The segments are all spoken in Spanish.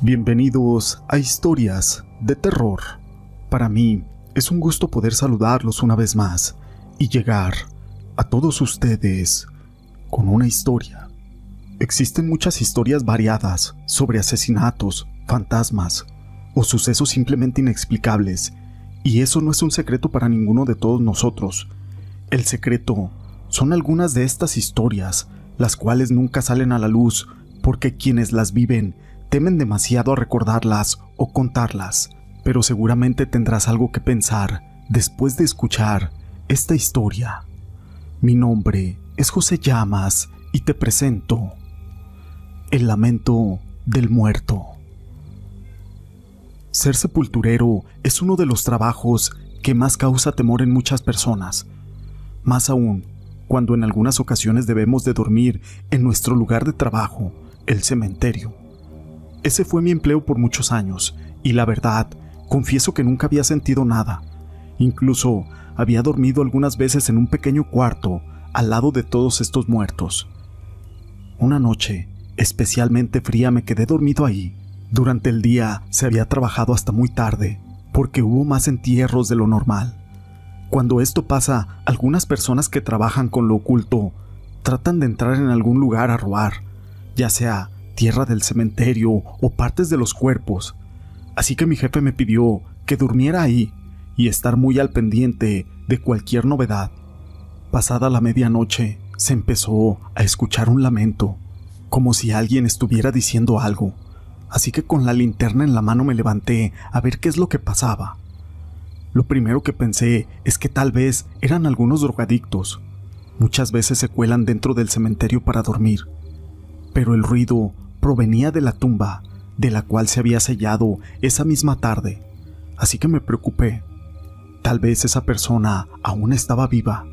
Bienvenidos a Historias de Terror. Para mí es un gusto poder saludarlos una vez más y llegar a todos ustedes con una historia. Existen muchas historias variadas sobre asesinatos, fantasmas o sucesos simplemente inexplicables, y eso no es un secreto para ninguno de todos nosotros. El secreto son algunas de estas historias, las cuales nunca salen a la luz porque quienes las viven temen demasiado a recordarlas o contarlas, pero seguramente tendrás algo que pensar después de escuchar esta historia. Mi nombre es José Llamas y te presento El lamento del muerto. Ser sepulturero es uno de los trabajos que más causa temor en muchas personas, más aún cuando en algunas ocasiones debemos de dormir en nuestro lugar de trabajo, el cementerio. Ese fue mi empleo por muchos años, y la verdad, confieso que nunca había sentido nada. Incluso había dormido algunas veces en un pequeño cuarto al lado de todos estos muertos. Una noche, especialmente fría, me quedé dormido ahí. Durante el día se había trabajado hasta muy tarde, porque hubo más entierros de lo normal. Cuando esto pasa, algunas personas que trabajan con lo oculto tratan de entrar en algún lugar a robar, ya sea tierra del cementerio o partes de los cuerpos. Así que mi jefe me pidió que durmiera ahí y estar muy al pendiente de cualquier novedad. Pasada la medianoche, se empezó a escuchar un lamento, como si alguien estuviera diciendo algo, así que con la linterna en la mano me levanté a ver qué es lo que pasaba. Lo primero que pensé es que tal vez eran algunos drogadictos. Muchas veces se cuelan dentro del cementerio para dormir, pero el ruido provenía de la tumba de la cual se había sellado esa misma tarde, así que me preocupé. Tal vez esa persona aún estaba viva.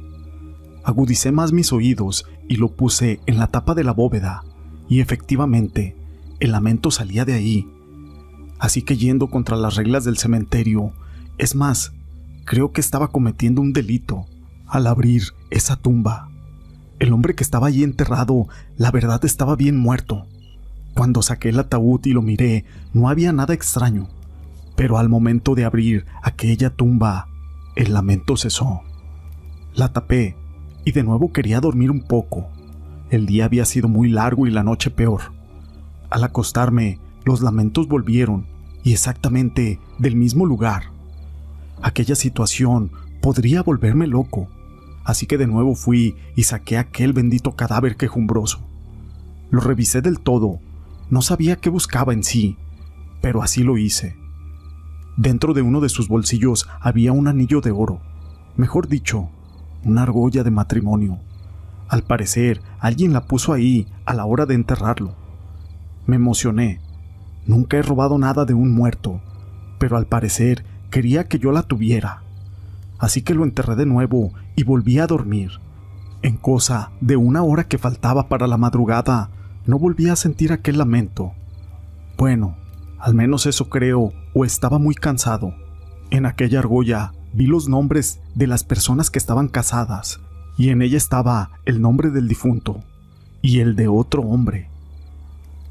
Agudicé más mis oídos y lo puse en la tapa de la bóveda, y efectivamente, el lamento salía de ahí. Así que yendo contra las reglas del cementerio, es más, creo que estaba cometiendo un delito al abrir esa tumba. El hombre que estaba allí enterrado, la verdad estaba bien muerto. Cuando saqué el ataúd y lo miré, no había nada extraño, pero al momento de abrir aquella tumba, el lamento cesó. La tapé y de nuevo quería dormir un poco. El día había sido muy largo y la noche peor. Al acostarme, los lamentos volvieron y exactamente del mismo lugar. Aquella situación podría volverme loco, así que de nuevo fui y saqué aquel bendito cadáver quejumbroso. Lo revisé del todo no sabía qué buscaba en sí, pero así lo hice. Dentro de uno de sus bolsillos había un anillo de oro, mejor dicho, una argolla de matrimonio. Al parecer, alguien la puso ahí a la hora de enterrarlo. Me emocioné. Nunca he robado nada de un muerto, pero al parecer quería que yo la tuviera. Así que lo enterré de nuevo y volví a dormir. En cosa de una hora que faltaba para la madrugada, no volví a sentir aquel lamento. Bueno, al menos eso creo, o estaba muy cansado. En aquella argolla vi los nombres de las personas que estaban casadas, y en ella estaba el nombre del difunto y el de otro hombre.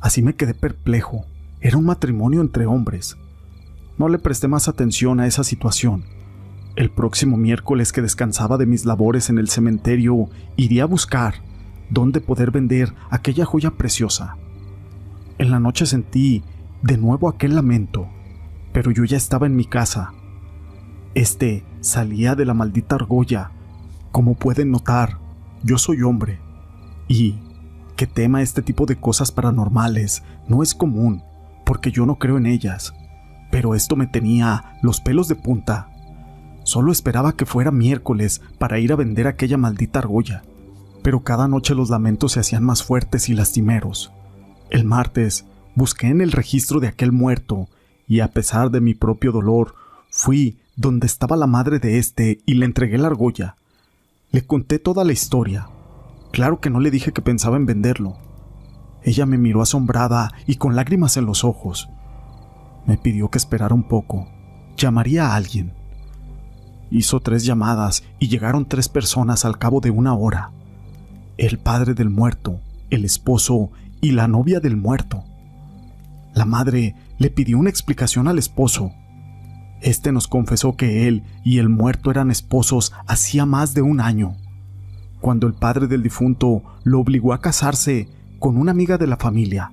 Así me quedé perplejo. Era un matrimonio entre hombres. No le presté más atención a esa situación. El próximo miércoles que descansaba de mis labores en el cementerio, iría a buscar dónde poder vender aquella joya preciosa. En la noche sentí de nuevo aquel lamento, pero yo ya estaba en mi casa. Este salía de la maldita argolla. Como pueden notar, yo soy hombre. Y que tema este tipo de cosas paranormales no es común, porque yo no creo en ellas. Pero esto me tenía los pelos de punta. Solo esperaba que fuera miércoles para ir a vender aquella maldita argolla pero cada noche los lamentos se hacían más fuertes y lastimeros. El martes busqué en el registro de aquel muerto y a pesar de mi propio dolor, fui donde estaba la madre de este y le entregué la argolla. Le conté toda la historia. Claro que no le dije que pensaba en venderlo. Ella me miró asombrada y con lágrimas en los ojos. Me pidió que esperara un poco. Llamaría a alguien. Hizo tres llamadas y llegaron tres personas al cabo de una hora el padre del muerto, el esposo y la novia del muerto. La madre le pidió una explicación al esposo. Este nos confesó que él y el muerto eran esposos hacía más de un año, cuando el padre del difunto lo obligó a casarse con una amiga de la familia,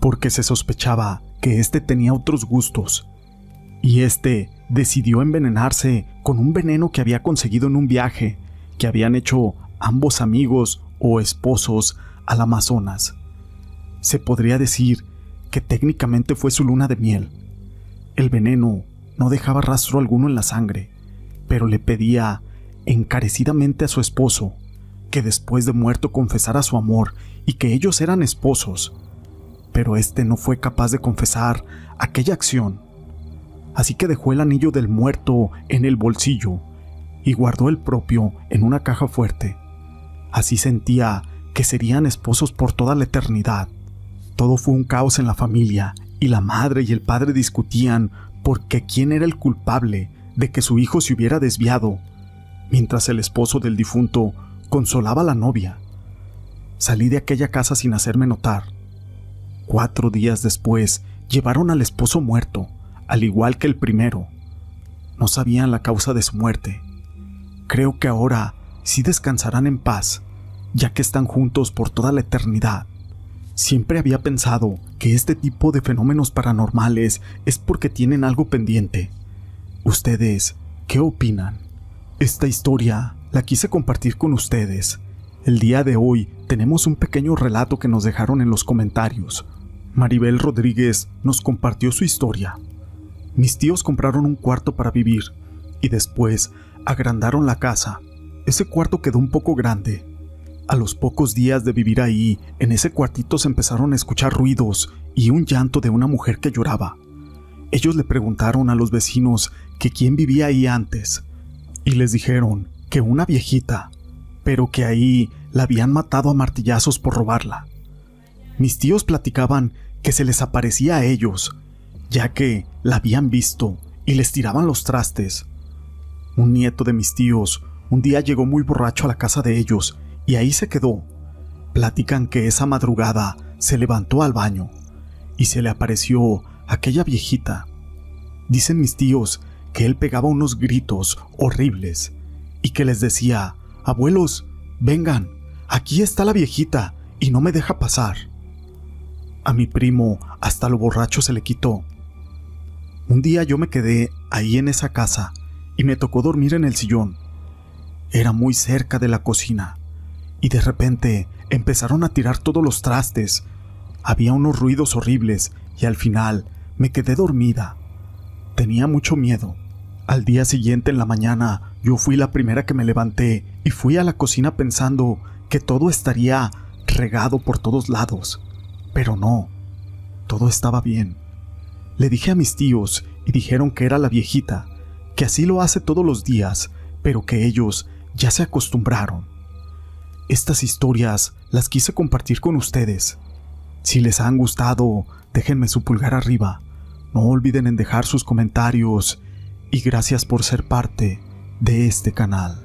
porque se sospechaba que éste tenía otros gustos, y éste decidió envenenarse con un veneno que había conseguido en un viaje que habían hecho ambos amigos o esposos al Amazonas. Se podría decir que técnicamente fue su luna de miel. El veneno no dejaba rastro alguno en la sangre, pero le pedía encarecidamente a su esposo que después de muerto confesara su amor y que ellos eran esposos. Pero éste no fue capaz de confesar aquella acción. Así que dejó el anillo del muerto en el bolsillo y guardó el propio en una caja fuerte. Así sentía que serían esposos por toda la eternidad. Todo fue un caos en la familia y la madre y el padre discutían porque quién era el culpable de que su hijo se hubiera desviado, mientras el esposo del difunto consolaba a la novia. Salí de aquella casa sin hacerme notar. Cuatro días después llevaron al esposo muerto, al igual que el primero. No sabían la causa de su muerte. Creo que ahora sí descansarán en paz, ya que están juntos por toda la eternidad. Siempre había pensado que este tipo de fenómenos paranormales es porque tienen algo pendiente. ¿Ustedes qué opinan? Esta historia la quise compartir con ustedes. El día de hoy tenemos un pequeño relato que nos dejaron en los comentarios. Maribel Rodríguez nos compartió su historia. Mis tíos compraron un cuarto para vivir y después agrandaron la casa. Ese cuarto quedó un poco grande a los pocos días de vivir ahí, en ese cuartito se empezaron a escuchar ruidos y un llanto de una mujer que lloraba. Ellos le preguntaron a los vecinos que quién vivía ahí antes, y les dijeron que una viejita, pero que ahí la habían matado a martillazos por robarla. Mis tíos platicaban que se les aparecía a ellos, ya que la habían visto y les tiraban los trastes. Un nieto de mis tíos un día llegó muy borracho a la casa de ellos y ahí se quedó. Platican que esa madrugada se levantó al baño y se le apareció aquella viejita. Dicen mis tíos que él pegaba unos gritos horribles y que les decía, abuelos, vengan, aquí está la viejita y no me deja pasar. A mi primo hasta lo borracho se le quitó. Un día yo me quedé ahí en esa casa y me tocó dormir en el sillón. Era muy cerca de la cocina y de repente empezaron a tirar todos los trastes. Había unos ruidos horribles y al final me quedé dormida. Tenía mucho miedo. Al día siguiente en la mañana yo fui la primera que me levanté y fui a la cocina pensando que todo estaría regado por todos lados. Pero no, todo estaba bien. Le dije a mis tíos y dijeron que era la viejita, que así lo hace todos los días, pero que ellos ya se acostumbraron. Estas historias las quise compartir con ustedes. Si les han gustado, déjenme su pulgar arriba. No olviden en dejar sus comentarios y gracias por ser parte de este canal.